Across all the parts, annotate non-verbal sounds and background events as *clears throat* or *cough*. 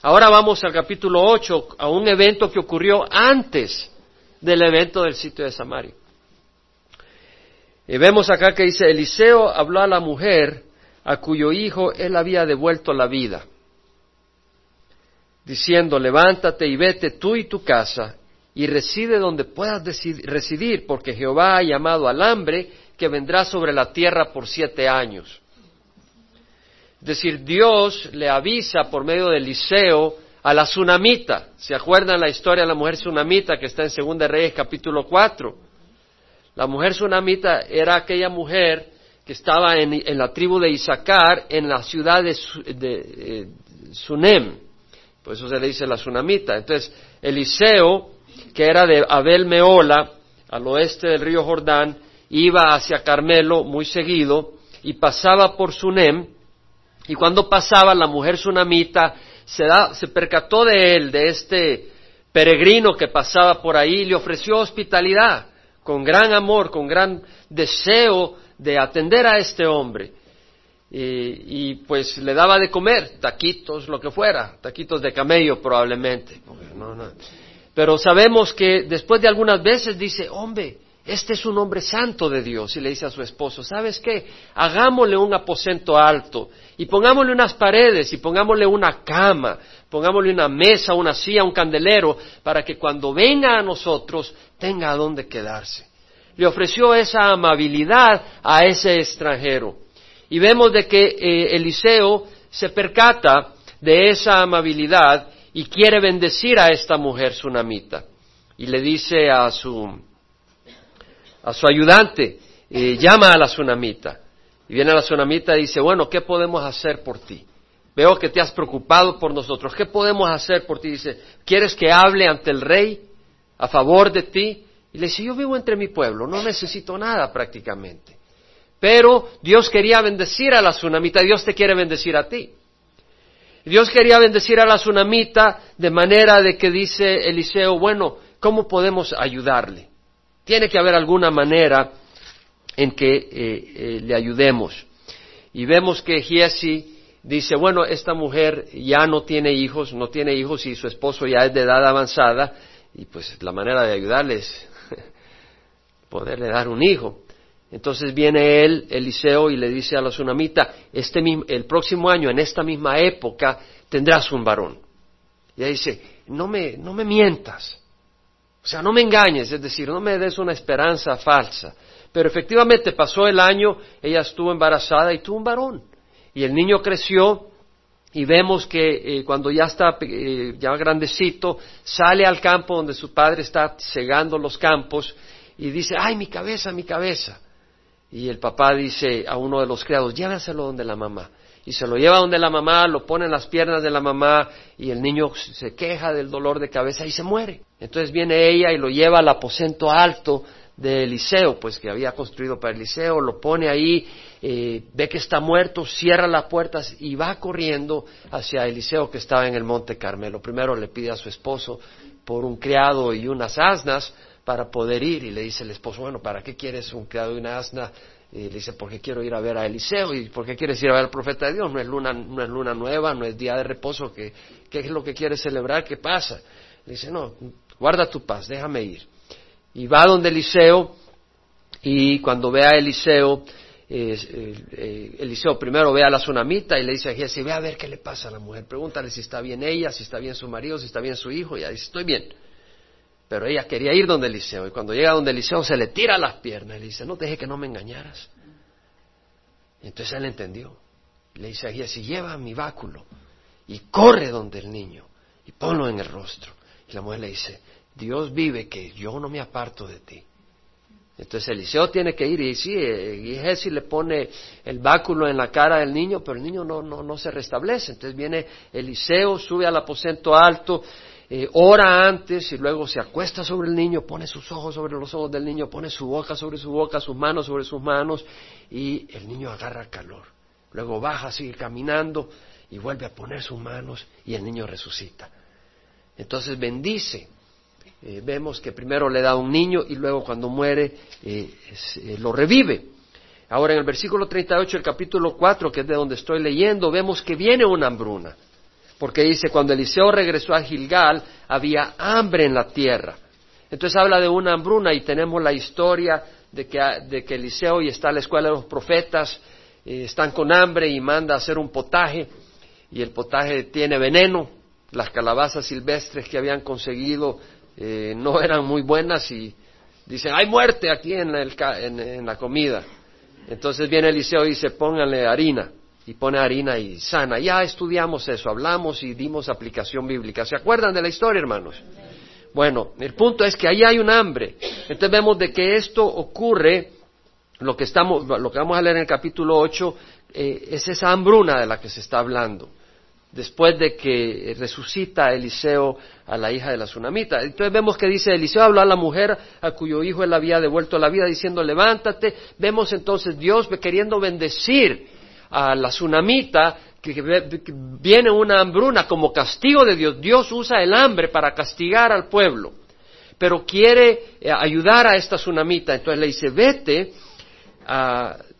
Ahora vamos al capítulo 8, a un evento que ocurrió antes del evento del sitio de Samaria. Y vemos acá que dice, Eliseo habló a la mujer a cuyo hijo él había devuelto la vida, diciendo, levántate y vete tú y tu casa y reside donde puedas residir, porque Jehová ha llamado al hambre que vendrá sobre la tierra por siete años. Es decir, Dios le avisa por medio de Eliseo a la tsunamita. ¿Se acuerdan la historia de la mujer tsunamita que está en Segunda Reyes capítulo 4? La mujer tsunamita era aquella mujer que estaba en, la tribu de Isaacar, en la ciudad de, eh, Sunem. Por eso se le dice la tsunamita. Entonces, Eliseo, que era de Abel Meola, al oeste del río Jordán, iba hacia Carmelo muy seguido y pasaba por Sunem. Y cuando pasaba, la mujer tsunamita se, se percató de él, de este peregrino que pasaba por ahí, y le ofreció hospitalidad con gran amor, con gran deseo de atender a este hombre. Y, pues le daba de comer, taquitos, lo que fuera, taquitos de camello probablemente. Pero sabemos que después de algunas veces dice, hombre, este es un hombre santo de Dios. Y le dice a su esposo, ¿sabes qué? Hagámosle un aposento alto y pongámosle unas paredes y pongámosle una cama, pongámosle una mesa, una silla, un candelero, para que cuando venga a nosotros tenga a dónde quedarse. Le ofreció esa amabilidad a ese extranjero. Y vemos de que eh, Eliseo se percata de esa amabilidad y quiere bendecir a esta mujer sunamita. Y le dice a su a su ayudante, eh, llama a la tsunamita. Y viene la tsunamita y dice, bueno, ¿qué podemos hacer por ti? Veo que te has preocupado por nosotros. ¿Qué podemos hacer por ti? Dice, ¿quieres que hable ante el rey a favor de ti? Y le dice, yo vivo entre mi pueblo, no necesito nada prácticamente. Pero Dios quería bendecir a la tsunamita, Dios te quiere bendecir a ti. Dios quería bendecir a la tsunamita de manera de que dice Eliseo, bueno, ¿cómo podemos ayudarle? Tiene que haber alguna manera en que eh, eh, le ayudemos. Y vemos que Giesi dice, bueno, esta mujer ya no tiene hijos, no tiene hijos y su esposo ya es de edad avanzada, y pues la manera de ayudarle es *laughs* poderle dar un hijo. Entonces viene él, Eliseo, y le dice a la tsunamita, este, el próximo año, en esta misma época, tendrás un varón. Y ella dice, no me, no me mientas. O sea, no me engañes, es decir, no me des una esperanza falsa. Pero efectivamente pasó el año, ella estuvo embarazada y tuvo un varón. Y el niño creció y vemos que eh, cuando ya está eh, ya grandecito, sale al campo donde su padre está cegando los campos y dice, ay, mi cabeza, mi cabeza. Y el papá dice a uno de los criados, llévaselo donde la mamá y se lo lleva donde la mamá, lo pone en las piernas de la mamá y el niño se queja del dolor de cabeza y se muere. Entonces viene ella y lo lleva al aposento alto de Eliseo, pues que había construido para Eliseo, lo pone ahí, eh, ve que está muerto, cierra las puertas y va corriendo hacia Eliseo que estaba en el monte Carmelo. Primero le pide a su esposo por un criado y unas asnas para poder ir y le dice el esposo, bueno, ¿para qué quieres un criado y una asna? Y le dice, porque quiero ir a ver a Eliseo? ¿Y por qué quieres ir a ver al profeta de Dios? No es luna, no es luna nueva, no es día de reposo. ¿Qué, qué es lo que quieres celebrar? ¿Qué pasa? Le dice, no, guarda tu paz, déjame ir. Y va donde Eliseo y cuando ve a Eliseo, eh, Eliseo primero ve a la tsunamita y le dice a Giesi, ve a ver qué le pasa a la mujer. Pregúntale si está bien ella, si está bien su marido, si está bien su hijo. Y ella dice, estoy bien. Pero ella quería ir donde Eliseo y cuando llega donde Eliseo se le tira las piernas y le dice, no deje que no me engañaras. Entonces él entendió. Le dice a si lleva mi báculo y corre donde el niño y ponlo en el rostro. Y la mujer le dice, Dios vive que yo no me aparto de ti. Entonces Eliseo tiene que ir y sí, eh, y le pone el báculo en la cara del niño, pero el niño no, no, no se restablece. Entonces viene Eliseo, sube al aposento alto eh, ora antes y luego se acuesta sobre el niño, pone sus ojos sobre los ojos del niño, pone su boca sobre su boca, sus manos sobre sus manos y el niño agarra calor. Luego baja, sigue caminando y vuelve a poner sus manos y el niño resucita. Entonces bendice. Eh, vemos que primero le da un niño y luego cuando muere eh, lo revive. Ahora en el versículo 38 del capítulo 4, que es de donde estoy leyendo, vemos que viene una hambruna. Porque dice, cuando Eliseo regresó a Gilgal, había hambre en la tierra. Entonces habla de una hambruna y tenemos la historia de que, de que Eliseo y está la escuela de los profetas, eh, están con hambre y manda a hacer un potaje y el potaje tiene veneno. Las calabazas silvestres que habían conseguido eh, no eran muy buenas y dicen, hay muerte aquí en, en la comida. Entonces viene Eliseo y dice, pónganle harina y pone harina y sana. Ya estudiamos eso, hablamos y dimos aplicación bíblica. ¿Se acuerdan de la historia, hermanos? Bueno, el punto es que ahí hay un hambre. Entonces vemos de que esto ocurre, lo que, estamos, lo que vamos a leer en el capítulo 8, eh, es esa hambruna de la que se está hablando. Después de que resucita Eliseo a la hija de la tsunamita. Entonces vemos que dice, Eliseo habló a la mujer a cuyo hijo él había devuelto la vida diciendo, levántate. Vemos entonces Dios queriendo bendecir a la tsunamita, que, viene una hambruna como castigo de Dios. Dios usa el hambre para castigar al pueblo, pero quiere eh, ayudar a esta tsunamita. Entonces le dice, vete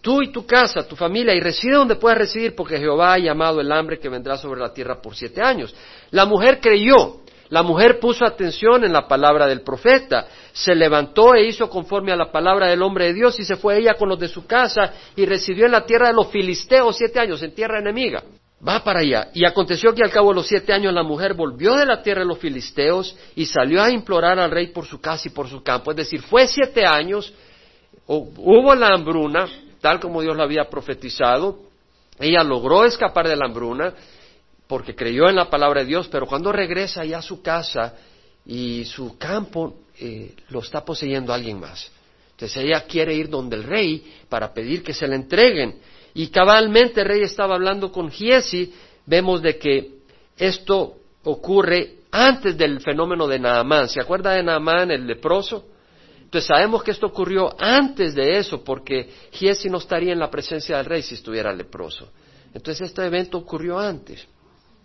tú y tu casa, tu familia, y reside donde puedas residir, porque Jehová ha llamado el hambre que vendrá sobre la tierra por siete años. La mujer creyó, la mujer puso atención en la palabra del profeta, se levantó e hizo conforme a la palabra del hombre de Dios y se fue ella con los de su casa y residió en la tierra de los filisteos siete años, en tierra enemiga. Va para allá. Y aconteció que al cabo de los siete años la mujer volvió de la tierra de los filisteos y salió a implorar al rey por su casa y por su campo. Es decir, fue siete años, hubo la hambruna, tal como Dios lo había profetizado. Ella logró escapar de la hambruna porque creyó en la palabra de Dios, pero cuando regresa ya a su casa y su campo eh, lo está poseyendo alguien más. Entonces ella quiere ir donde el rey para pedir que se le entreguen. Y cabalmente el rey estaba hablando con Giesi, vemos de que esto ocurre antes del fenómeno de Naamán. ¿Se acuerda de Naamán, el leproso? Entonces sabemos que esto ocurrió antes de eso, porque Giesi no estaría en la presencia del rey si estuviera leproso. Entonces este evento ocurrió antes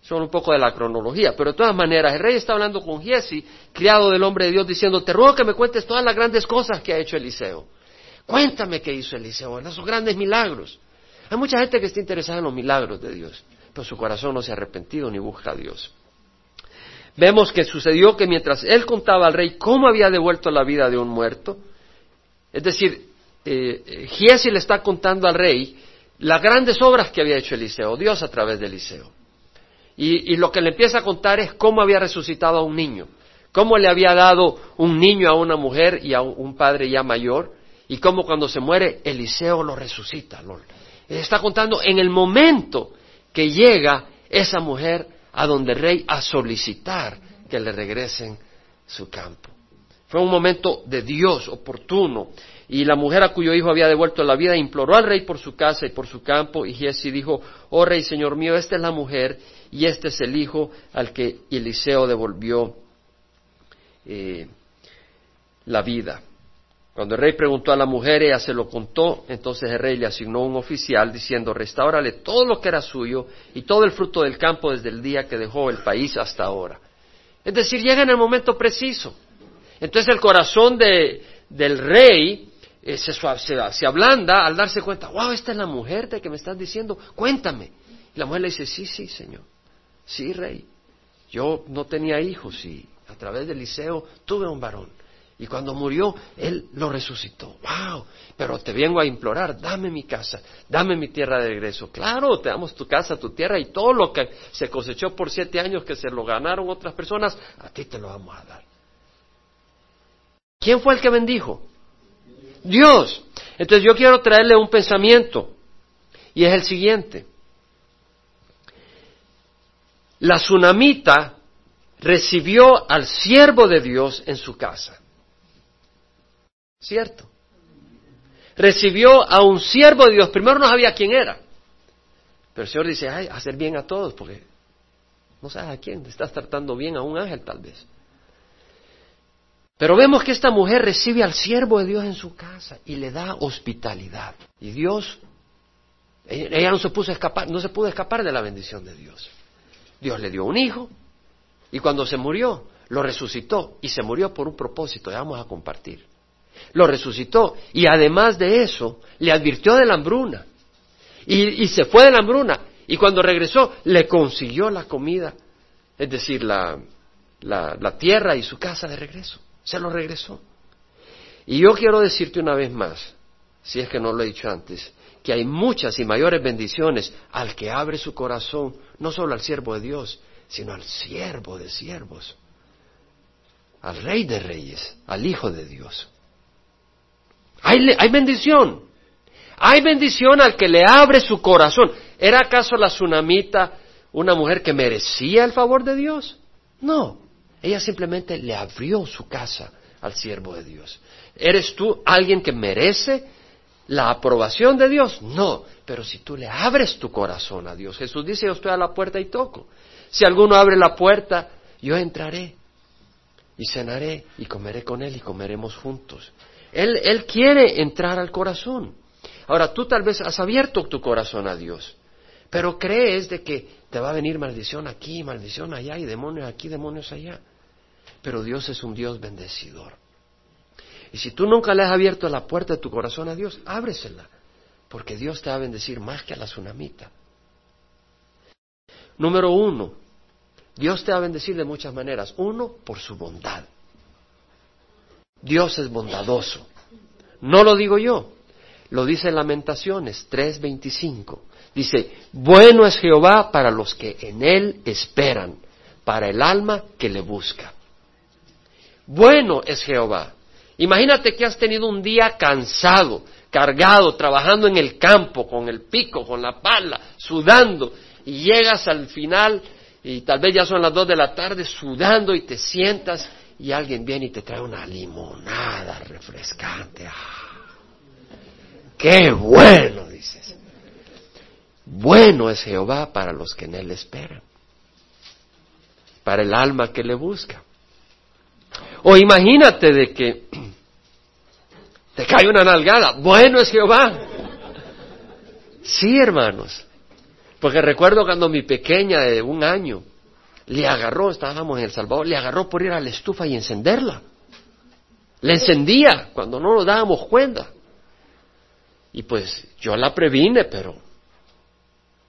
son un poco de la cronología, pero de todas maneras, el rey está hablando con Giesi, criado del hombre de Dios, diciendo, te ruego que me cuentes todas las grandes cosas que ha hecho Eliseo. Cuéntame qué hizo Eliseo, esos grandes milagros. Hay mucha gente que está interesada en los milagros de Dios, pero su corazón no se ha arrepentido ni busca a Dios. Vemos que sucedió que mientras él contaba al rey cómo había devuelto la vida de un muerto, es decir, eh, eh, Giesi le está contando al rey las grandes obras que había hecho Eliseo, Dios a través de Eliseo. Y, lo que le empieza a contar es cómo había resucitado a un niño, cómo le había dado un niño a una mujer y a un padre ya mayor, y cómo cuando se muere Eliseo lo resucita. está contando en el momento que llega esa mujer a donde el rey a solicitar que le regresen su campo. Fue un momento de Dios oportuno. Y la mujer a cuyo hijo había devuelto la vida imploró al rey por su casa y por su campo. Y Jesse dijo, oh rey, señor mío, esta es la mujer y este es el hijo al que Eliseo devolvió eh, la vida. Cuando el rey preguntó a la mujer, ella se lo contó, entonces el rey le asignó un oficial diciendo, restaurale todo lo que era suyo y todo el fruto del campo desde el día que dejó el país hasta ahora. Es decir, llega en el momento preciso. Entonces el corazón del rey eh, se, se, ablanda al darse cuenta, wow, esta es la mujer de que me estás diciendo, cuéntame. Y la mujer le dice, sí, sí, señor. Sí, rey, yo no tenía hijos y a través del liceo tuve un varón. Y cuando murió, él lo resucitó. ¡Wow! Pero te vengo a implorar, dame mi casa, dame mi tierra de regreso. Claro, te damos tu casa, tu tierra y todo lo que se cosechó por siete años que se lo ganaron otras personas, a ti te lo vamos a dar. ¿Quién fue el que bendijo? Dios. Entonces yo quiero traerle un pensamiento y es el siguiente. La tsunamita recibió al siervo de Dios en su casa. ¿Cierto? Recibió a un siervo de Dios. Primero no sabía quién era. Pero el Señor dice, ay, hacer bien a todos, porque no sabes a quién, estás tratando bien a un ángel tal vez. Pero vemos que esta mujer recibe al siervo de Dios en su casa y le da hospitalidad. Y Dios, ella no se puso a escapar, no se pudo escapar de la bendición de Dios. Dios le dio un hijo y cuando se murió, lo resucitó y se murió por un propósito, ya vamos a compartir. Lo resucitó y además de eso, le advirtió de la hambruna y, y se fue de la hambruna y cuando regresó le consiguió la comida es decir, la, la, la tierra y su casa de regreso. Se lo regresó. Y yo quiero decirte una vez más, si es que no lo he dicho antes, que hay muchas y mayores bendiciones al que abre su corazón, no solo al siervo de Dios, sino al siervo de siervos, al rey de reyes, al hijo de Dios. Hay, bendición, hay bendición al que le abre su corazón. ¿Era acaso la tsunamita una mujer que merecía el favor de Dios? No, ella simplemente le abrió su casa al siervo de Dios. ¿Eres tú alguien que merece la aprobación de Dios? No, pero si tú le abres tu corazón a Dios, Jesús dice, yo estoy a la puerta y toco. Si alguno abre la puerta, yo entraré y cenaré y comeré con él y comeremos juntos. Él, quiere entrar al corazón. Ahora, tú tal vez has abierto tu corazón a Dios, pero crees de que te va a venir maldición aquí, maldición allá y demonios aquí, demonios allá. Pero Dios es un Dios bendecidor. Y si tú nunca le has abierto la puerta de tu corazón a Dios, ábresela, porque Dios te va a bendecir más que a la tsunamita. Número uno, Dios te va a bendecir de muchas maneras. Uno, por su bondad. Dios es bondadoso. No lo digo yo, lo dice en Lamentaciones 3:25. Dice, bueno es Jehová para los que en Él esperan, para el alma que le busca. Bueno es Jehová. Imagínate que has tenido un día cansado, cargado, trabajando en el campo, con el pico, con la pala, sudando, y llegas al final y tal vez ya son las dos de la tarde sudando y te sientas y alguien viene y te trae una limonada refrescante. ¡Ah! ¡Qué bueno! dices. Bueno es Jehová para los que en Él esperan, para el alma que le busca. O imagínate de que *clears throat* te cae una nalgada. Bueno es Jehová. Sí, hermanos. Porque recuerdo cuando mi pequeña de un año le agarró, estábamos en El Salvador, le agarró por ir a la estufa y encenderla. Le encendía cuando no nos dábamos cuenta. Y pues yo la previne, pero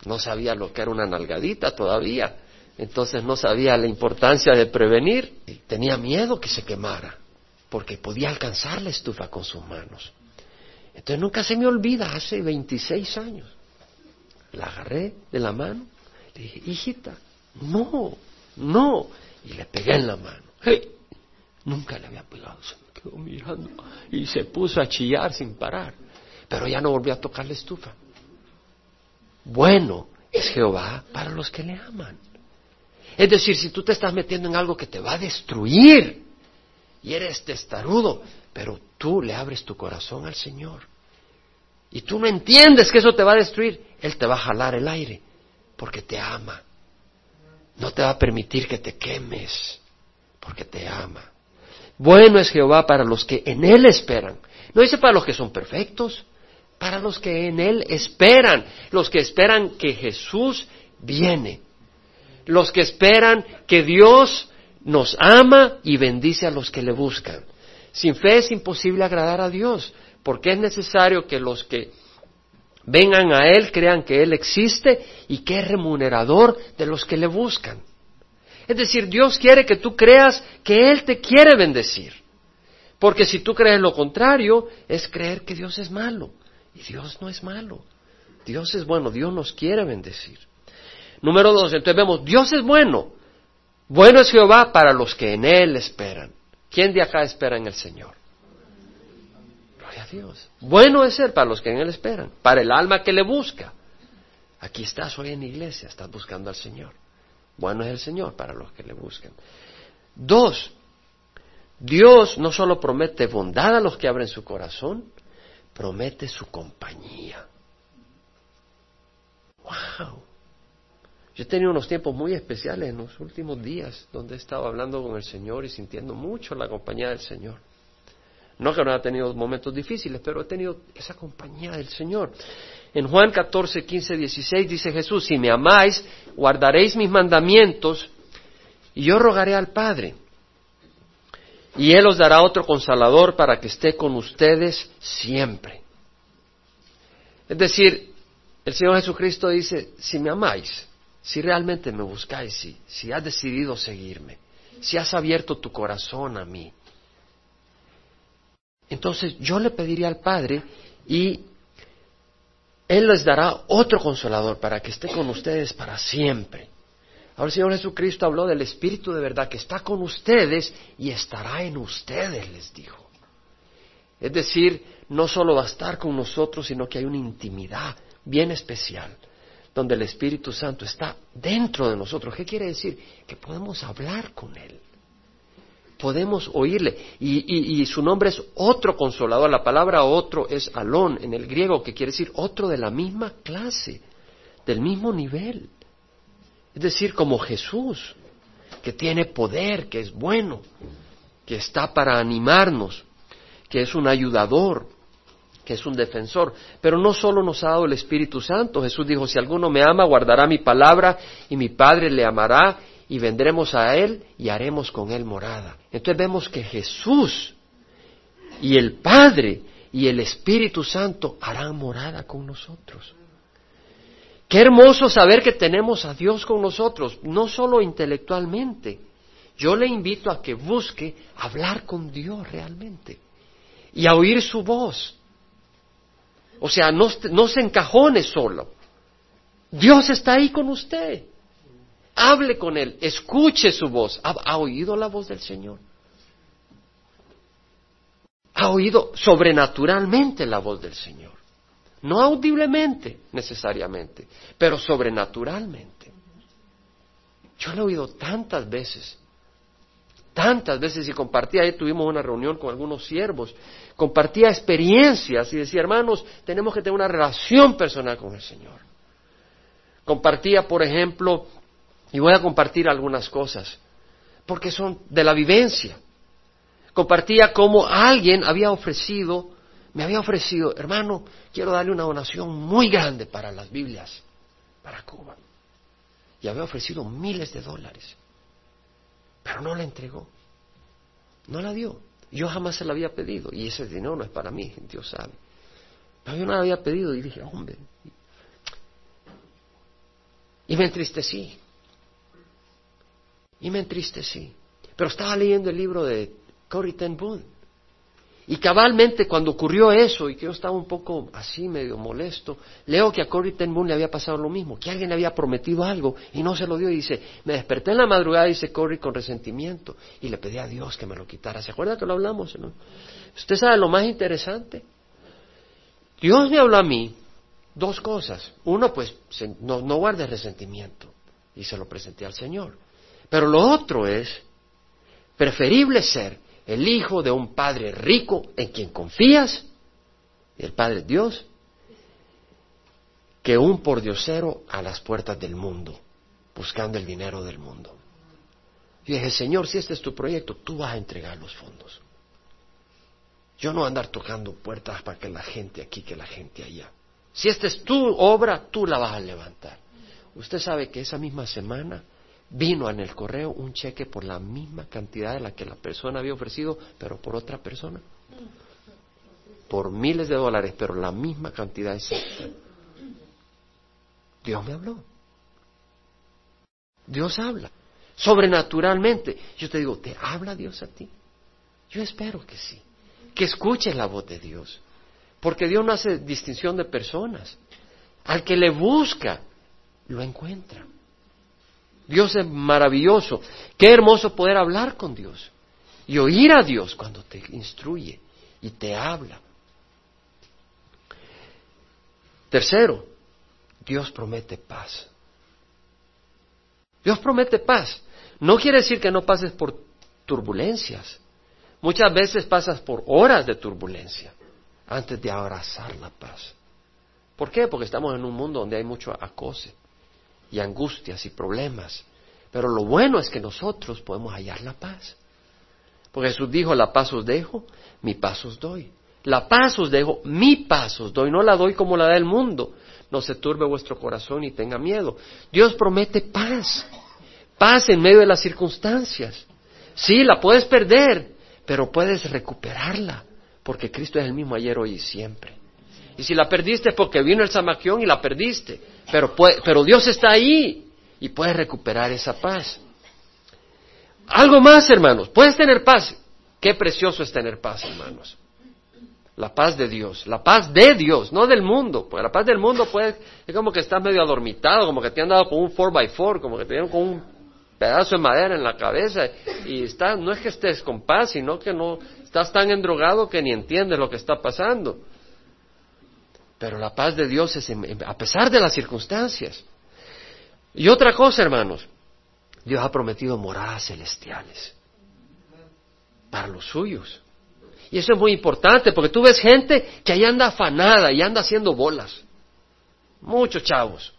no sabía lo que era una nalgadita todavía. Entonces no sabía la importancia de prevenir. Tenía miedo que se quemara, porque podía alcanzar la estufa con sus manos. Entonces nunca se me olvida, hace 26 años. La agarré de la mano, le dije, hijita, no, no. Y le pegué en la mano. Hey, nunca le había pegado, se me quedó mirando y se puso a chillar sin parar. Pero ya no volvió a tocar la estufa. Bueno es Jehová para los que le aman. Es decir, si tú te estás metiendo en algo que te va a destruir y eres testarudo, pero tú le abres tu corazón al Señor y tú no entiendes que eso te va a destruir, Él te va a jalar el aire porque te ama. No te va a permitir que te quemes porque te ama. Bueno es Jehová para los que en Él esperan. No dice para los que son perfectos, para los que en Él esperan, los que esperan que Jesús viene los que esperan que Dios nos ama y bendice a los que le buscan. Sin fe es imposible agradar a Dios, porque es necesario que los que vengan a Él crean que Él existe y que es remunerador de los que le buscan. Es decir, Dios quiere que tú creas que Él te quiere bendecir. Porque si tú crees lo contrario, es creer que Dios es malo. Y Dios no es malo. Dios es bueno, Dios nos quiere bendecir. Número dos, entonces vemos, Dios es bueno. Bueno es Jehová para los que en Él esperan. ¿Quién de acá espera en el Señor? Gloria a Dios. Bueno es Él para los que en Él esperan, para el alma que le busca. Aquí estás hoy en iglesia, estás buscando al Señor. Bueno es el Señor para los que le buscan. Dos, Dios no solo promete bondad a los que abren su corazón, promete su compañía. ¡Wow! Yo he tenido unos tiempos muy especiales en los últimos días donde he estado hablando con el Señor y sintiendo mucho la compañía del Señor. No que no haya tenido momentos difíciles, pero he tenido esa compañía del Señor. En Juan 14, 15, 16 dice Jesús, si me amáis, guardaréis mis mandamientos y yo rogaré al Padre. Y Él os dará otro consolador para que esté con ustedes siempre. Es decir, el Señor Jesucristo dice, si me amáis, si realmente me buscáis, si, si has decidido seguirme, si has abierto tu corazón a mí. Entonces yo le pediría al Padre y Él les dará otro consolador para que esté con ustedes para siempre. Ahora el Señor Jesucristo habló del Espíritu de verdad que está con ustedes y estará en ustedes, les dijo. Es decir, no solo va a estar con nosotros, sino que hay una intimidad bien especial, donde el Espíritu Santo está dentro de nosotros. ¿Qué quiere decir? Que podemos hablar con Él, podemos oírle. Y, su nombre es otro consolador. La palabra otro es alón en el griego, que quiere decir otro de la misma clase, del mismo nivel. Es decir, como Jesús, que tiene poder, que es bueno, que está para animarnos, que es un ayudador, que es un defensor. Pero no solo nos ha dado el Espíritu Santo. Jesús dijo, si alguno me ama, guardará mi palabra y mi Padre le amará y vendremos a Él y haremos con Él morada. Entonces vemos que Jesús y el Padre y el Espíritu Santo harán morada con nosotros. Qué hermoso saber que tenemos a Dios con nosotros, no solo intelectualmente. Yo le invito a que busque hablar con Dios realmente y a oír su voz. O sea, no, se encajone solo. Dios está ahí con usted. Hable con Él, escuche su voz. ¿Ha, oído la voz del Señor? ¿Ha oído sobrenaturalmente la voz del Señor? No audiblemente necesariamente, pero sobrenaturalmente. Yo lo he oído tantas veces, tantas veces y compartía, ahí tuvimos una reunión con algunos siervos, compartía experiencias y decía, hermanos, tenemos que tener una relación personal con el Señor. Compartía, por ejemplo, y voy a compartir algunas cosas, porque son de la vivencia. Compartía cómo alguien había ofrecido me había ofrecido, hermano, quiero darle una donación muy grande para las Biblias, para Cuba. Y había ofrecido miles de dólares, pero no la entregó, no la dio. Yo jamás se la había pedido y ese dinero no es para mí, Dios sabe. Pero yo no la había pedido y dije, hombre. Y me entristecí. Y me entristecí. Pero estaba leyendo el libro de Corrie ten Boom y cabalmente cuando ocurrió eso y que yo estaba un poco así medio molesto, leo que a Cory Ten Boom le había pasado lo mismo, que alguien le había prometido algo y no se lo dio y dice, me desperté en la madrugada, dice Cory con resentimiento y le pedí a Dios que me lo quitara. ¿Se acuerda que lo hablamos? Usted sabe lo más interesante. Dios me habló a mí dos cosas. Uno, pues, no, no guarde resentimiento y se lo presenté al Señor. Pero lo otro es preferible ser el hijo de un padre rico en quien confías, el Padre Dios, que un pordiosero a las puertas del mundo, buscando el dinero del mundo. Y dije, Señor, si este es tu proyecto, tú vas a entregar los fondos. Yo no andar tocando puertas para que la gente aquí, que la gente allá. Si esta es tu obra, tú la vas a levantar. Usted sabe que esa misma semana vino en el correo un cheque por la misma cantidad de la que la persona había ofrecido, pero por otra persona. Por miles de dólares, pero la misma cantidad exacta. Dios me habló. Dios habla. Sobrenaturalmente. Yo te digo, ¿te habla Dios a ti? Yo espero que sí. Que escuches la voz de Dios. Porque Dios no hace distinción de personas. Al que le busca, lo encuentra. Dios es maravilloso. Qué hermoso poder hablar con Dios y oír a Dios cuando te instruye y te habla. Tercero, Dios promete paz. Dios promete paz. No quiere decir que no pases por turbulencias. Muchas veces pasas por horas de turbulencia antes de abrazar la paz. ¿Por qué? Porque estamos en un mundo donde hay mucho acose y angustias y problemas. Pero lo bueno es que nosotros podemos hallar la paz. Porque Jesús dijo, la paz os dejo, mi paz os doy. La paz os dejo, mi paz os doy, no la doy como la da el mundo. No se turbe vuestro corazón y tenga miedo. Dios promete paz, paz en medio de las circunstancias. Sí, la puedes perder, pero puedes recuperarla, porque Cristo es el mismo ayer, hoy y siempre. Y si la perdiste es porque vino el Samaquión y la perdiste. Pero, pero Dios está ahí. y puedes recuperar esa paz. Algo más, hermanos, puedes tener paz. Qué precioso es tener paz, hermanos. La paz de Dios, la paz de Dios, no del mundo. Porque la paz del mundo puede, es como que estás medio adormitado, como que te han dado con un 4x4, como que te dieron con un pedazo de madera en la cabeza y está, no es que estés con paz, sino que no estás tan endrogado que ni entiendes lo que está pasando. Pero la paz de Dios es a pesar de las circunstancias. Y otra cosa, hermanos, Dios ha prometido moradas celestiales para los suyos. Y eso es muy importante porque tú ves gente que ahí anda afanada y anda haciendo bolas. Muchos chavos.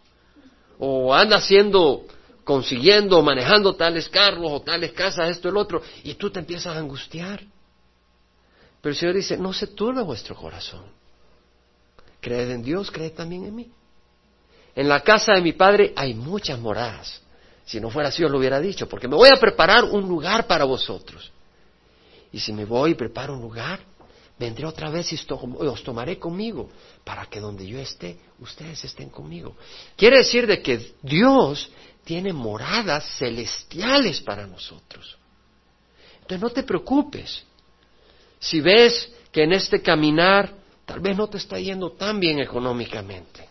O anda haciendo, consiguiendo, manejando tales carros o tales casas, esto el otro. Y tú te empiezas a angustiar. Pero el Señor dice, no se turbe vuestro corazón. Creed en Dios, creed también en mí. En la casa de mi Padre hay muchas moradas. Si no fuera así, os lo hubiera dicho, porque me voy a preparar un lugar para vosotros. Y si me voy y preparo un lugar, vendré otra vez y os tomaré conmigo, para que donde yo esté, ustedes estén conmigo. Quiere decir de que Dios tiene moradas celestiales para nosotros. Entonces no te preocupes. Si ves que en este caminar tal vez no te está yendo tan bien económicamente.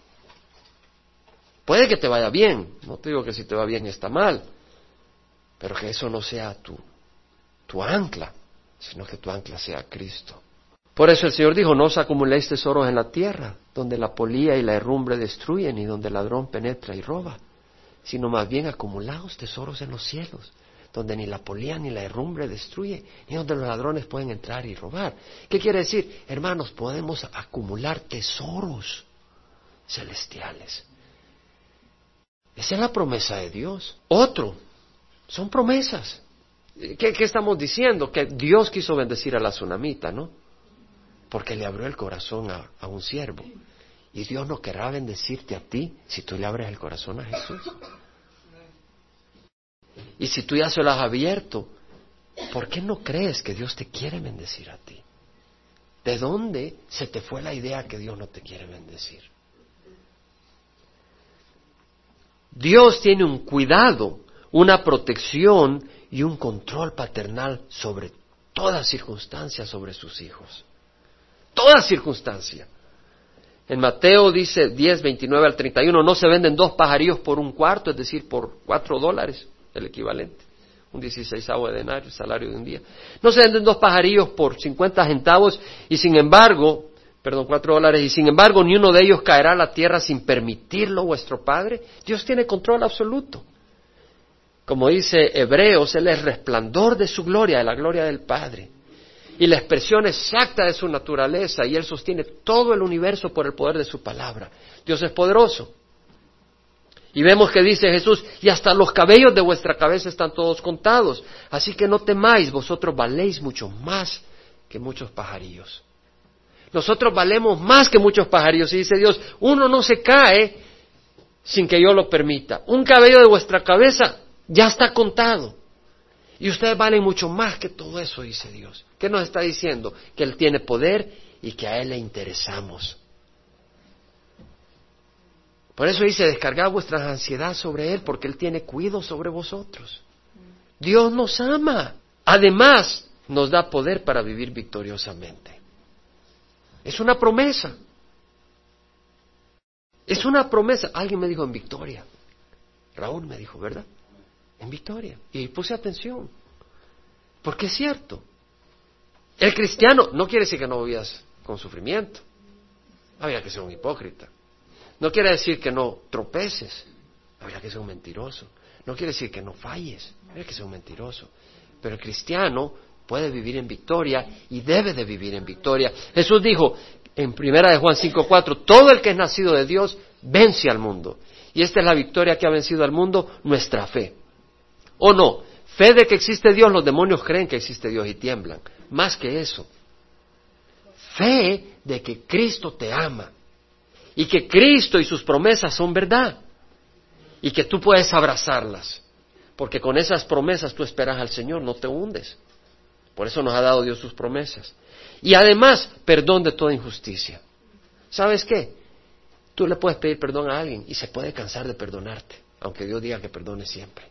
Puede que te vaya bien, no te digo que si te va bien está mal, pero que eso no sea tu, tu ancla sino que tu ancla sea Cristo. Por eso el Señor dijo, no os acumuléis tesoros en la tierra, donde la polía y la herrumbre destruyen y donde el ladrón penetra y roba, sino más bien acumulaos tesoros en los cielos, donde ni la polía ni la herrumbre destruye, ni donde los ladrones pueden entrar y robar. ¿Qué quiere decir? Hermanos, podemos acumular tesoros celestiales. Esa es la promesa de Dios. Otro, son promesas. ¿Qué, estamos diciendo? Que Dios quiso bendecir a la tsunamita, ¿no? Porque le abrió el corazón a, un siervo. Y Dios no querrá bendecirte a ti si tú le abres el corazón a Jesús. Y si tú ya se lo has abierto, ¿por qué no crees que Dios te quiere bendecir a ti? ¿De dónde se te fue la idea que Dios no te quiere bendecir? Dios tiene un cuidado, una protección y un control paternal sobre toda circunstancia sobre sus hijos. Toda circunstancia. En Mateo dice 10, 29 al 31, no se venden dos pajarillos por un cuarto, es decir, por cuatro dólares, el equivalente. Un dieciséisavo de denario, salario de un día. No se venden dos pajarillos por 50 centavos y sin embargo, perdón, cuatro dólares, y sin embargo ni uno de ellos caerá a la tierra sin permitirlo vuestro Padre. Dios tiene control absoluto. Como dice Hebreos, Él es resplandor de su gloria, de la gloria del Padre. Y la expresión exacta de su naturaleza, y Él sostiene todo el universo por el poder de su palabra. Dios es poderoso. Y vemos que dice Jesús, y hasta los cabellos de vuestra cabeza están todos contados. Así que no temáis, vosotros valéis mucho más que muchos pajarillos. Nosotros valemos más que muchos pajarillos. Y dice Dios, uno no se cae sin que yo lo permita. Un cabello de vuestra cabeza ya está contado. Y ustedes valen mucho más que todo eso, dice Dios. ¿Qué nos está diciendo? Que Él tiene poder y que a Él le interesamos. Por eso dice, descargad vuestra ansiedad sobre Él, porque Él tiene cuidado sobre vosotros. Dios nos ama. Además, nos da poder para vivir victoriosamente. Es una promesa. Es una promesa. Alguien me dijo en victoria. Raúl me dijo, ¿verdad? en victoria. Y puse atención, porque es cierto. El cristiano no quiere decir que no vivas con sufrimiento. Habría que ser un hipócrita. No quiere decir que no tropeces. Habría que ser un mentiroso. No quiere decir que no falles. Habría que ser un mentiroso. Pero el cristiano puede vivir en victoria y debe de vivir en victoria. Jesús dijo en primera de Juan 5:4, todo el que es nacido de Dios vence al mundo. Y esta es la victoria que ha vencido al mundo, nuestra fe. ¿O no? Fe de que existe Dios, los demonios creen que existe Dios y tiemblan. Más que eso. Fe de que Cristo te ama y que Cristo y sus promesas son verdad y que tú puedes abrazarlas. Porque con esas promesas tú esperas al Señor, no te hundes. Por eso nos ha dado Dios sus promesas. Y además, perdón de toda injusticia. ¿Sabes qué? Tú le puedes pedir perdón a alguien y se puede cansar de perdonarte aunque Dios diga que perdone siempre.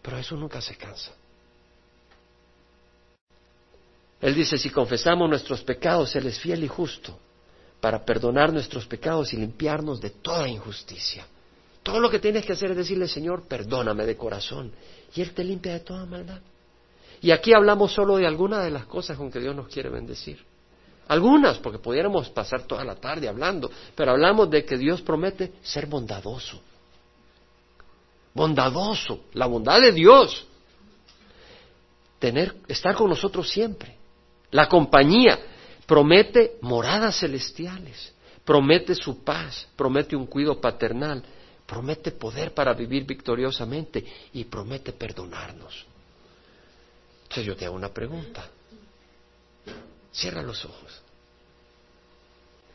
Pero eso nunca se cansa. Él dice, si confesamos nuestros pecados, Él es fiel y justo para perdonar nuestros pecados y limpiarnos de toda injusticia. Todo lo que tienes que hacer es decirle, Señor, perdóname de corazón. Y Él te limpia de toda maldad. Y aquí hablamos solo de algunas de las cosas con que Dios nos quiere bendecir. Algunas, porque pudiéramos pasar toda la tarde hablando, pero hablamos de que Dios promete ser bondadoso. Bondadoso, la bondad de Dios. Tener, estar con nosotros siempre. La compañía promete moradas celestiales, promete su paz, promete un cuido paternal, promete poder para vivir victoriosamente y promete perdonarnos. Entonces yo te hago una pregunta. Cierra los ojos.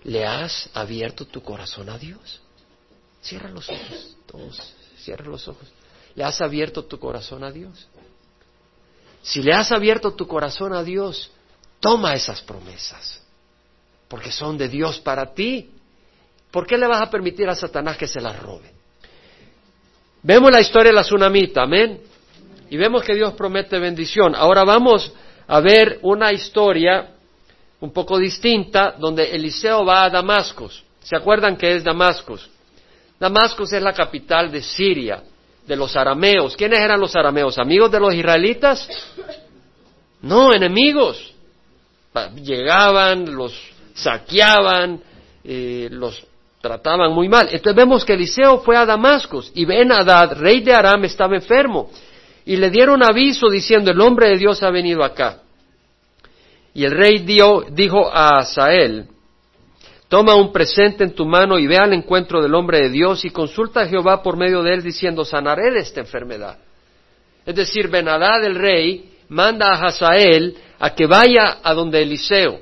¿Le has abierto tu corazón a Dios? Cierra los ojos, todos, cierra los ojos. ¿Le has abierto tu corazón a Dios? Si le has abierto tu corazón a Dios, toma esas promesas, porque son de Dios para ti. ¿Por qué le vas a permitir a Satanás que se las robe? Vemos la historia de la tsunamita, amén. Y vemos que Dios promete bendición. Ahora vamos a ver una historia un poco distinta donde Eliseo va a Damascus. ¿Se acuerdan que es Damascus? Damascus es la capital de Siria, de los arameos. ¿Quiénes eran los arameos? ¿Amigos de los israelitas? No, enemigos. Llegaban, los saqueaban, eh, los trataban muy mal. Entonces vemos que Eliseo fue a Damascus y Ben Hadad, rey de Aram, estaba enfermo. Y le dieron aviso diciendo, el hombre de Dios ha venido acá. Y el rey dio, dijo a Asael, toma un presente en tu mano y ve al encuentro del hombre de Dios y consulta a Jehová por medio de él diciendo, sanaré de esta enfermedad. Es decir, Benadad el rey manda a Hazael a que vaya a donde Eliseo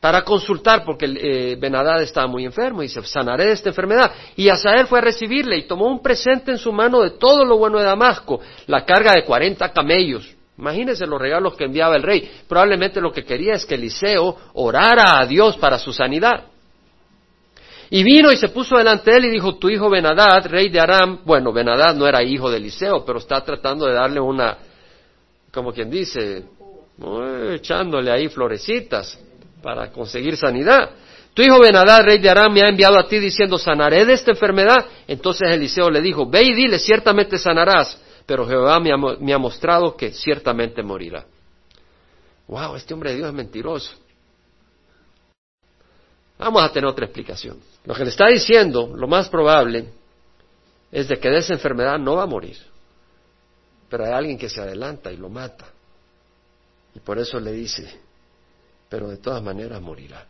para consultar, porque eh, Benadad estaba muy enfermo y dice, sanaré de esta enfermedad. Y Asael fue a recibirle y tomó un presente en su mano de todo lo bueno de Damasco, la carga de cuarenta camellos. Imagínense los regalos que enviaba el rey. Probablemente lo que quería es que Eliseo orara a Dios para su sanidad. Y vino y se puso delante de él y dijo, tu hijo Benadad, rey de Aram, bueno, Benadad no era hijo de Eliseo, pero está tratando de darle una, como quien dice, echándole ahí florecitas para conseguir sanidad. Tu hijo Benadad, rey de Aram, me ha enviado a ti diciendo, sanaré de esta enfermedad. Entonces Eliseo le dijo, ve y dile, ciertamente sanarás, pero Jehová me ha, mostrado que ciertamente morirá. Wow, este hombre de Dios es mentiroso. Vamos a tener otra explicación. Lo que le está diciendo, lo más probable, es de que de esa enfermedad no va a morir. Pero hay alguien que se adelanta y lo mata. Y por eso le dice, pero de todas maneras morirá.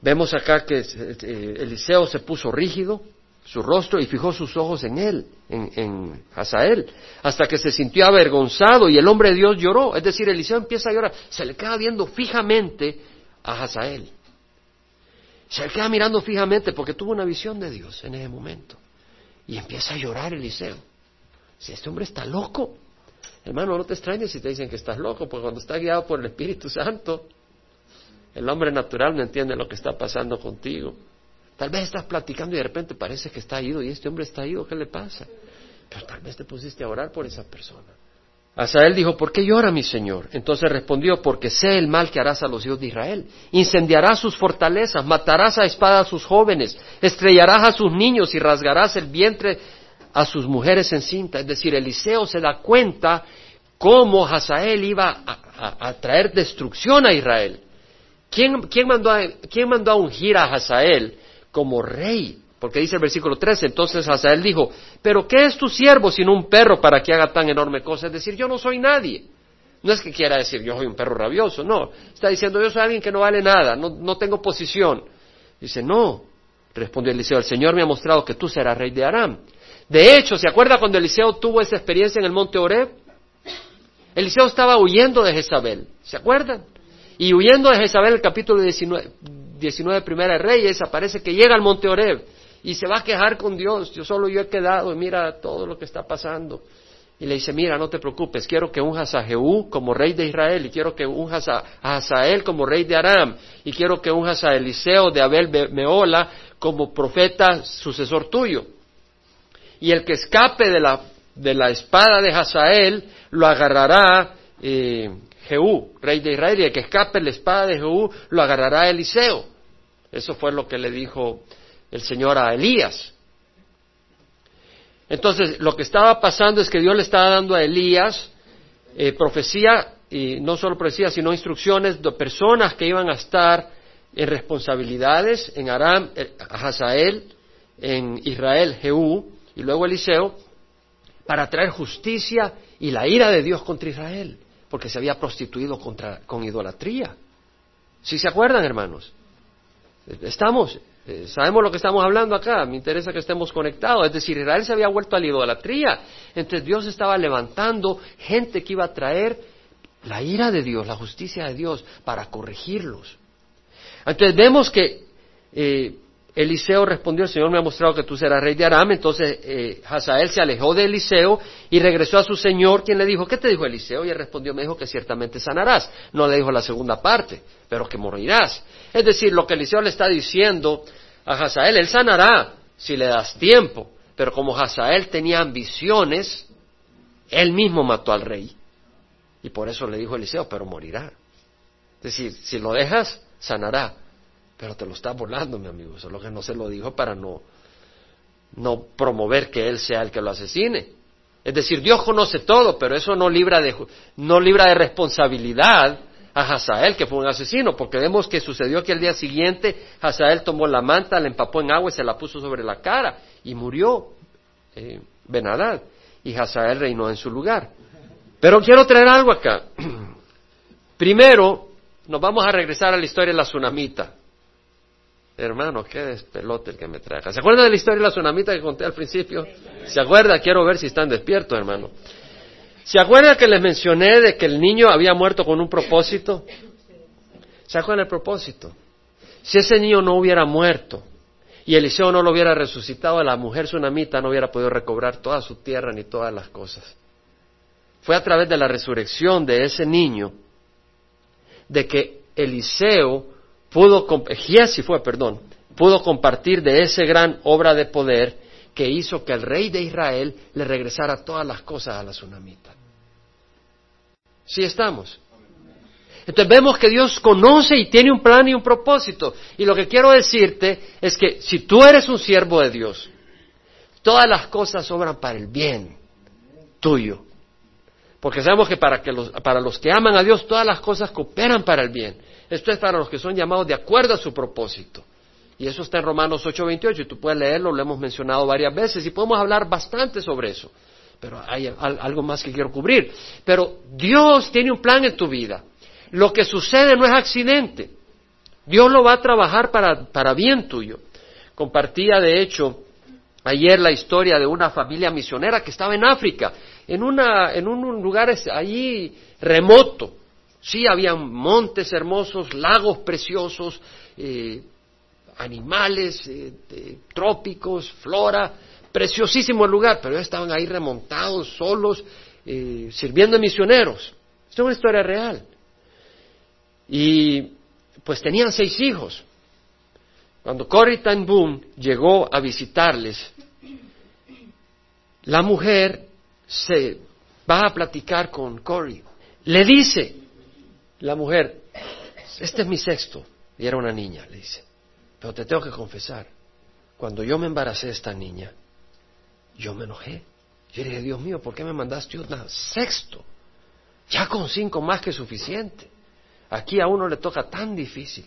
Vemos acá que eh, Eliseo se puso rígido, su rostro, y fijó sus ojos en él, en, en Hazael, hasta que se sintió avergonzado y el hombre de Dios lloró. Es decir, Eliseo empieza a llorar, se le queda viendo fijamente a Hazael. Se le queda mirando fijamente porque tuvo una visión de Dios en ese momento. Y empieza a llorar Eliseo. Si este hombre está loco, Hermano, no te extrañes si te dicen que estás loco, porque cuando estás guiado por el Espíritu Santo, el hombre natural no entiende lo que está pasando contigo. Tal vez estás platicando y de repente parece que está ido y este hombre está ido, ¿qué le pasa? Pero tal vez te pusiste a orar por esa persona. Asael dijo, ¿por qué llora mi señor? Entonces respondió, porque sé el mal que harás a los hijos de Israel. Incendiarás sus fortalezas, matarás a espada a sus jóvenes, estrellarás a sus niños y rasgarás el vientre a sus mujeres en cinta. Es decir, Eliseo se da cuenta cómo Hazael iba a, traer destrucción a Israel. ¿Quién, mandó a, ¿Quién, mandó a, ungir a Hazael como rey? Porque dice el versículo 13, entonces Hazael dijo, pero ¿qué es tu siervo sino un perro para que haga tan enorme cosa? Es decir, yo no soy nadie. No es que quiera decir yo soy un perro rabioso, no. Está diciendo yo soy alguien que no vale nada, no, no tengo posición. Dice, no. Respondió Eliseo, el Señor me ha mostrado que tú serás rey de Aram. De hecho, ¿se acuerda cuando Eliseo tuvo esa experiencia en el monte Oreb? Eliseo estaba huyendo de Jezabel, ¿se acuerdan? Y huyendo de Jezabel, el capítulo 19, 19 Primera de Reyes, aparece que llega al monte Oreb y se va a quejar con Dios. Yo solo yo he quedado y mira todo lo que está pasando. Y le dice, mira, no te preocupes, quiero que unjas a Jehú como rey de Israel, y quiero que unjas a, Hazael como rey de Aram, y quiero que unjas a Eliseo de Abel Meola como profeta sucesor tuyo. Y el que escape de la, de la espada de Hazael lo agarrará eh, Jehú, rey de Israel, y el que escape de la espada de Jehú lo agarrará Eliseo. Eso fue lo que le dijo el Señor a Elías. Entonces, lo que estaba pasando es que Dios le estaba dando a Elías eh, profecía, y no solo profecía, sino instrucciones de personas que iban a estar en responsabilidades en Aram, eh, Hazael, en Israel, Jehú, y luego Eliseo, para traer justicia y la ira de Dios contra Israel, porque se había prostituido contra, con idolatría. ¿Sí se acuerdan, hermanos? Estamos, eh, sabemos lo que estamos hablando acá, me interesa que estemos conectados. Es decir, Israel se había vuelto a la idolatría. Entonces Dios estaba levantando gente que iba a traer la ira de Dios, la justicia de Dios, para corregirlos. Entonces vemos que eh, Eliseo respondió, el Señor me ha mostrado que tú serás rey de Aram. Entonces eh, Hazael se alejó de Eliseo y regresó a su Señor, quien le dijo, ¿qué te dijo Eliseo? Y él respondió, me dijo que ciertamente sanarás. No le dijo la segunda parte, pero que morirás. Es decir, lo que Eliseo le está diciendo a Hazael, él sanará si le das tiempo. Pero como Hazael tenía ambiciones, él mismo mató al rey. Y por eso le dijo Eliseo, pero morirá. Es decir, si lo dejas, sanará. Pero te lo está volando, mi amigo. Solo que no se lo dijo para no, no promover que él sea el que lo asesine. Es decir, Dios conoce todo, pero eso no libra de, no libra de responsabilidad a Hazael, que fue un asesino, porque vemos que sucedió que el día siguiente Hazael tomó la manta, la empapó en agua y se la puso sobre la cara y murió eh, Benadad. Y Hazael reinó en su lugar. Pero quiero traer algo acá. *clears throat* Primero, nos vamos a regresar a la historia de la tsunamita. Hermano, qué despelote el que me trae. ¿Se acuerdan de la historia de la tsunamita que conté al principio? ¿Se acuerda? Quiero ver si están despiertos, hermano. ¿Se acuerdan que les mencioné de que el niño había muerto con un propósito? ¿Se acuerdan el propósito? Si ese niño no hubiera muerto y Eliseo no lo hubiera resucitado, la mujer tsunamita no hubiera podido recobrar toda su tierra ni todas las cosas. Fue a través de la resurrección de ese niño de que Eliseo pudo, perdón, pudo compartir de esa gran obra de poder que hizo que el rey de Israel le regresara todas las cosas a la tsunamita. ¿Sí estamos? Entonces vemos que Dios conoce y tiene un plan y un propósito. Y lo que quiero decirte es que si tú eres un siervo de Dios, todas las cosas obran para el bien tuyo. Porque sabemos que para, que los, para los que aman a Dios todas las cosas cooperan para el bien. Esto es para los que son llamados de acuerdo a su propósito. Y eso está en Romanos 8:28 y tú puedes leerlo, lo hemos mencionado varias veces y podemos hablar bastante sobre eso. Pero hay algo más que quiero cubrir. Pero Dios tiene un plan en tu vida. Lo que sucede no es accidente. Dios lo va a trabajar para, para bien tuyo. Compartía, de hecho, ayer la historia de una familia misionera que estaba en África, en, una, en un lugar allí remoto, Sí, había montes hermosos, lagos preciosos, eh, animales eh, trópicos, flora, preciosísimo el lugar, pero ellos estaban ahí remontados, solos, eh, sirviendo misioneros. Esto es una historia real. Y pues tenían seis hijos. Cuando Cory Ten Boom llegó a visitarles, la mujer se va a platicar con Cory. Le dice, la mujer, este es mi sexto, y era una niña, le dice, pero te tengo que confesar, cuando yo me embaracé de esta niña, yo me enojé. Yo dije, Dios mío, ¿por qué me mandaste un sexto? Ya con cinco más que suficiente. Aquí a uno le toca tan difícil,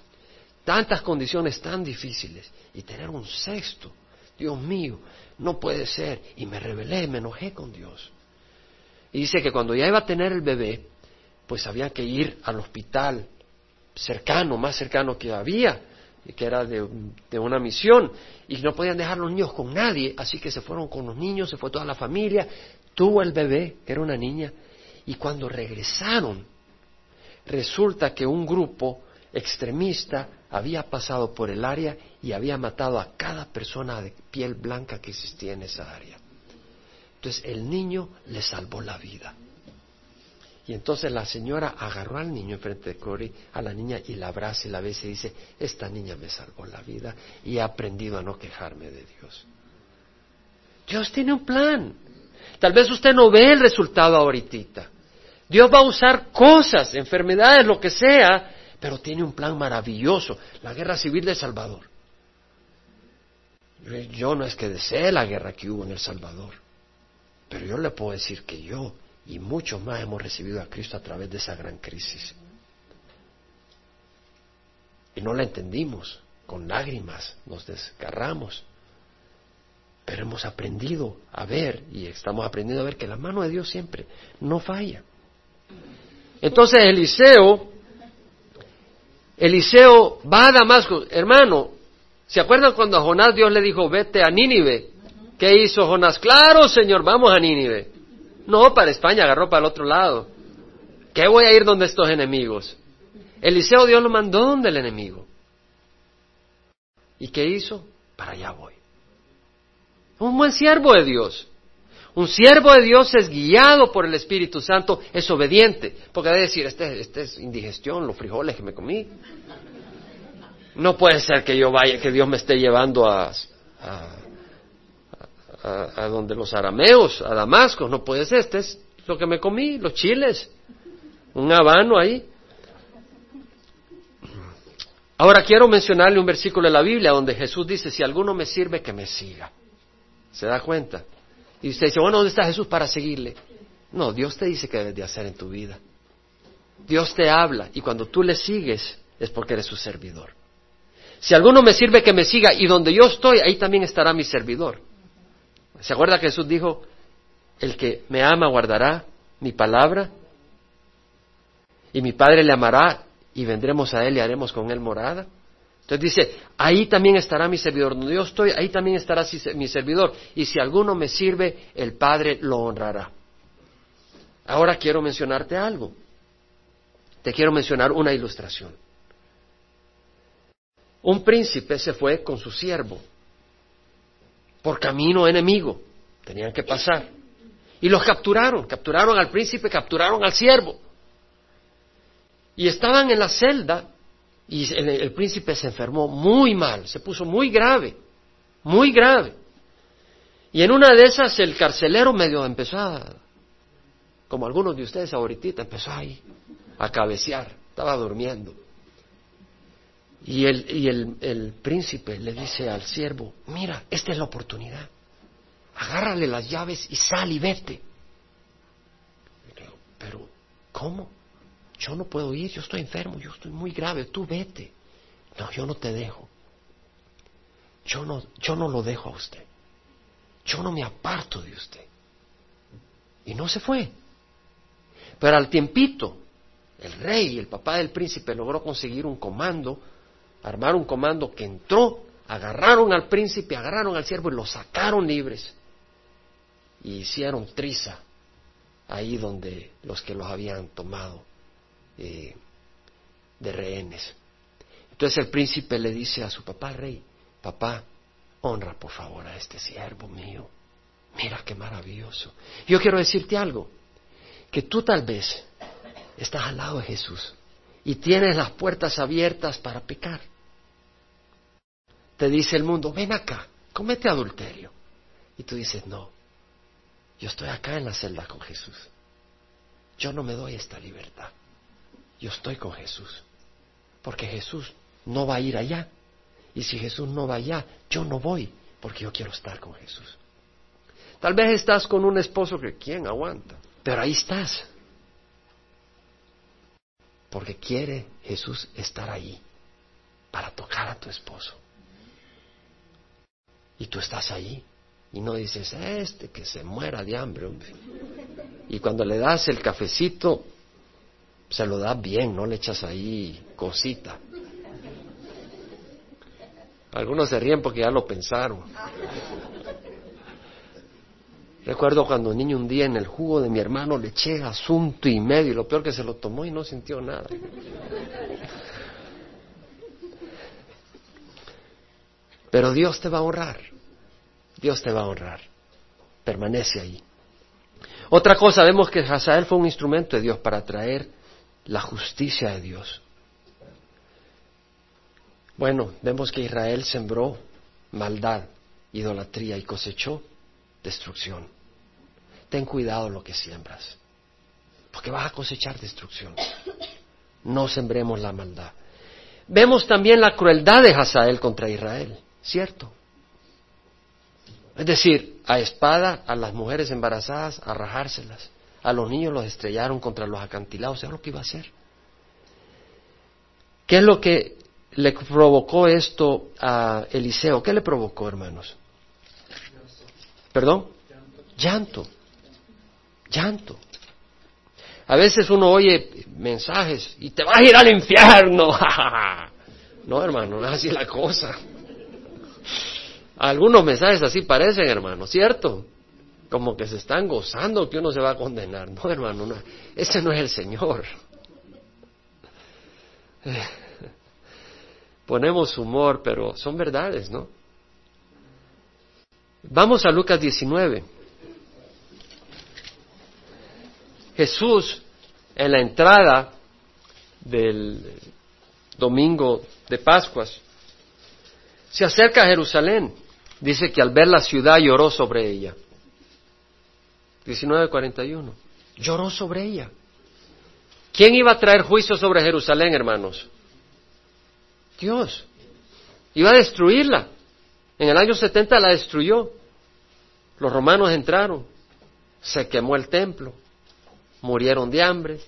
tantas condiciones tan difíciles, y tener un sexto, Dios mío, no puede ser. Y me rebelé, me enojé con Dios. Y dice que cuando ya iba a tener el bebé, pues había que ir al hospital cercano, más cercano que había, que era de, una misión, y no podían dejar los niños con nadie, así que se fueron con los niños, se fue toda la familia, tuvo el bebé, que era una niña, y cuando regresaron, resulta que un grupo extremista había pasado por el área y había matado a cada persona de piel blanca que existía en esa área. Entonces el niño le salvó la vida. Y entonces la señora agarró al niño enfrente de Cory, a la niña, y la abraza y la besa y dice, esta niña me salvó la vida y he aprendido a no quejarme de Dios. Dios tiene un plan. Tal vez usted no ve el resultado ahorita. Dios va a usar cosas, enfermedades, lo que sea, pero tiene un plan maravilloso, la guerra civil de Salvador. Yo no es que desee la guerra que hubo en El Salvador, pero yo le puedo decir que yo y muchos más hemos recibido a Cristo a través de esa gran crisis. Y no la entendimos, con lágrimas nos desgarramos, pero hemos aprendido a ver y estamos aprendiendo a ver que la mano de Dios siempre no falla. Entonces Eliseo, Eliseo va a Damasco, hermano, ¿Se acuerdan cuando a Jonás Dios le dijo, vete a Nínive? ¿Qué hizo Jonás? Claro, Señor, vamos a Nínive. No, para España, agarró para el otro lado. ¿Qué voy a ir donde estos enemigos? Eliseo Dios lo mandó donde el enemigo. ¿Y qué hizo? Para allá voy. Un buen siervo de Dios. Un siervo de Dios es guiado por el Espíritu Santo, es obediente. Porque debe decir, este, este es indigestión, los frijoles que me comí. No puede ser que yo vaya, que Dios me esté llevando a, a, donde los arameos, a Damasco. No puede ser, este es lo que me comí, los chiles, un habano ahí. Ahora quiero mencionarle un versículo de la Biblia donde Jesús dice, si alguno me sirve, que me siga. ¿Se da cuenta? Y usted dice, bueno, ¿dónde está Jesús para seguirle? No, Dios te dice que debes de hacer en tu vida. Dios te habla y cuando tú le sigues es porque eres su servidor. Si alguno me sirve, que me siga, y donde yo estoy, ahí también estará mi servidor. ¿Se acuerda que Jesús dijo, el que me ama guardará mi palabra? Y mi Padre le amará, y vendremos a Él y haremos con Él morada. Entonces dice, ahí también estará mi servidor. Donde yo estoy, ahí también estará mi servidor. Y si alguno me sirve, el Padre lo honrará. Ahora quiero mencionarte algo. Te quiero mencionar una ilustración. Un príncipe se fue con su siervo por camino enemigo. Tenían que pasar. Y los capturaron. Capturaron al príncipe, capturaron al siervo. Y estaban en la celda y el, príncipe se enfermó muy mal, se puso muy grave, muy grave. Y en una de esas el carcelero medio empezó a, como algunos de ustedes ahorita, empezó ahí a cabecear, estaba durmiendo. Y, el, y el, el príncipe le dice al siervo, mira, esta es la oportunidad. Agárrale las llaves y sal y vete. pero, ¿cómo? Yo no puedo ir, yo estoy enfermo, yo estoy muy grave, tú vete. No, yo no te dejo. Yo no, yo no lo dejo a usted. Yo no me aparto de usted. Y no se fue. Pero al tiempito, el rey, el papá del príncipe, logró conseguir un comando armaron un comando que entró, agarraron al príncipe, agarraron al siervo y lo sacaron libres. Y hicieron triza ahí donde los que los habían tomado eh, de rehenes. Entonces el príncipe le dice a su papá, rey, papá, honra por favor a este siervo mío. Mira qué maravilloso. Yo quiero decirte algo, que tú tal vez estás al lado de Jesús y tienes las puertas abiertas para pecar te dice el mundo, ven acá, comete adulterio. Y tú dices, no, yo estoy acá en la celda con Jesús. Yo no me doy esta libertad. Yo estoy con Jesús. Porque Jesús no va a ir allá. Y si Jesús no va allá, yo no voy, porque yo quiero estar con Jesús. Tal vez estás con un esposo que quién aguanta, pero ahí estás. Porque quiere Jesús estar ahí para tocar a tu esposo. Y tú estás ahí y no dices, este que se muera de hambre, hombre. Y cuando le das el cafecito, se lo das bien, no le echas ahí cosita. Algunos se ríen porque ya lo pensaron. Recuerdo cuando niño un día en el jugo de mi hermano le eché asunto y medio, y lo peor que se lo tomó y no sintió nada. Pero Dios te va a honrar. Dios te va a honrar. Permanece ahí. Otra cosa, vemos que Hazael fue un instrumento de Dios para traer la justicia de Dios. Bueno, vemos que Israel sembró maldad, idolatría y cosechó destrucción. Ten cuidado lo que siembras, porque vas a cosechar destrucción. No sembremos la maldad. Vemos también la crueldad de Hazael contra Israel, ¿cierto? Es decir, a espada a las mujeres embarazadas, a rajárselas. A los niños los estrellaron contra los acantilados. ¿Es lo que iba a hacer? ¿Qué es lo que le provocó esto a Eliseo? ¿Qué le provocó, hermanos? ¿Perdón? Llanto. Llanto. A veces uno oye mensajes y te vas a ir al infierno. *laughs* no, hermano, no es así la cosa. Algunos mensajes así parecen, hermano, ¿cierto? Como que se están gozando que uno se va a condenar. No, hermano, no, ese no es el Señor. *laughs* Ponemos humor, pero son verdades, ¿no? Vamos a Lucas 19. Jesús, en la entrada del domingo de Pascuas, se acerca a Jerusalén. Dice que al ver la ciudad lloró sobre ella. 19:41. Lloró sobre ella. ¿Quién iba a traer juicio sobre Jerusalén, hermanos? Dios. Iba a destruirla. En el año 70 la destruyó. Los romanos entraron. Se quemó el templo. Murieron de hambre,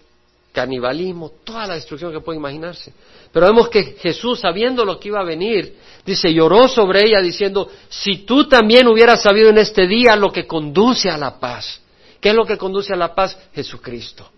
canibalismo, toda la destrucción que puede imaginarse. Pero vemos que Jesús, sabiendo lo que iba a venir, dice, lloró sobre ella diciendo, si tú también hubieras sabido en este día lo que conduce a la paz. ¿Qué es lo que conduce a la paz? Jesucristo.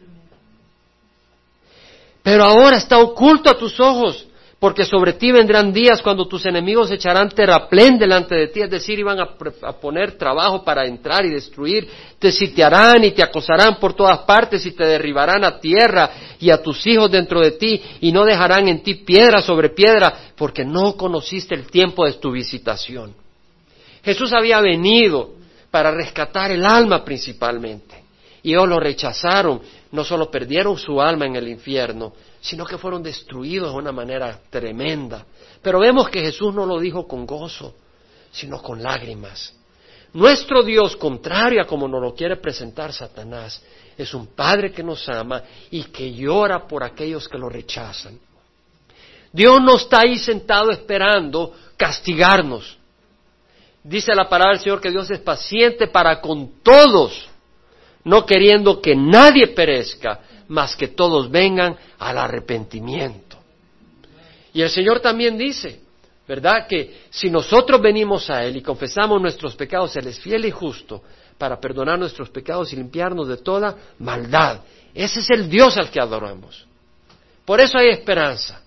Pero ahora está oculto a tus ojos, porque sobre ti vendrán días cuando tus enemigos echarán terraplén delante de ti, es decir, iban a, a, poner trabajo para entrar y destruir, te sitiarán y te acosarán por todas partes y te derribarán a tierra y a tus hijos dentro de ti y no dejarán en ti piedra sobre piedra, porque no conociste el tiempo de tu visitación. Jesús había venido para rescatar el alma principalmente. Y ellos lo rechazaron, no solo perdieron su alma en el infierno, sino que fueron destruidos de una manera tremenda. Pero vemos que Jesús no lo dijo con gozo, sino con lágrimas. Nuestro Dios, contrario a como nos lo quiere presentar Satanás, es un Padre que nos ama y que llora por aquellos que lo rechazan. Dios no está ahí sentado esperando castigarnos. Dice la palabra del Señor que Dios es paciente para con todos, no queriendo que nadie perezca, mas que todos vengan al arrepentimiento. Y el Señor también dice, ¿verdad? Que si nosotros venimos a Él y confesamos nuestros pecados, Él es fiel y justo para perdonar nuestros pecados y limpiarnos de toda maldad. Ese es el Dios al que adoramos. Por eso hay esperanza.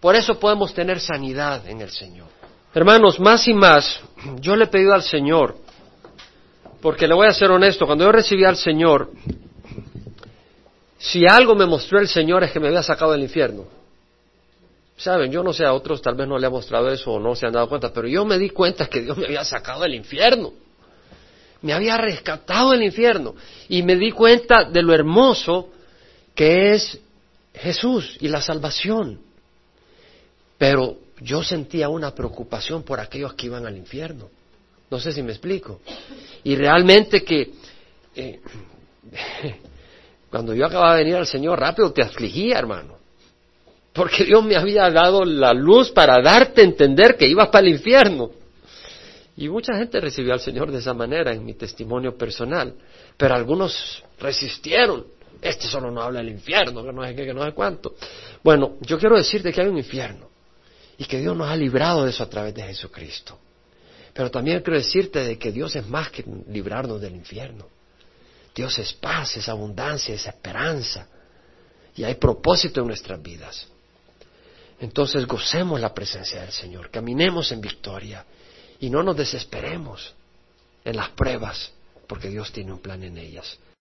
Por eso podemos tener sanidad en el Señor. Hermanos, más y más, yo le he pedido al Señor, porque le voy a ser honesto, cuando yo recibí al Señor, si algo me mostró el Señor es que me había sacado del infierno. Saben, yo no sé, a otros tal vez no le ha mostrado eso o no se han dado cuenta, pero yo me di cuenta que Dios me había sacado del infierno. Me había rescatado del infierno. Y me di cuenta de lo hermoso que es Jesús y la salvación. Pero yo sentía una preocupación por aquellos que iban al infierno. No sé si me explico. Y realmente que eh, cuando yo acababa de venir al Señor rápido te afligía, hermano. Porque Dios me había dado la luz para darte a entender que ibas para el infierno. Y mucha gente recibió al Señor de esa manera en mi testimonio personal. Pero algunos resistieron. Este solo no habla del infierno, que no sé qué, que no sé cuánto. Bueno, yo quiero decirte que hay un infierno y que Dios nos ha librado de eso a través de Jesucristo. Pero también quiero decirte de que Dios es más que librarnos del infierno. Dios es paz, es abundancia, es esperanza. Y hay propósito en nuestras vidas. Entonces gocemos la presencia del Señor, caminemos en victoria y no nos desesperemos en las pruebas, porque Dios tiene un plan en ellas.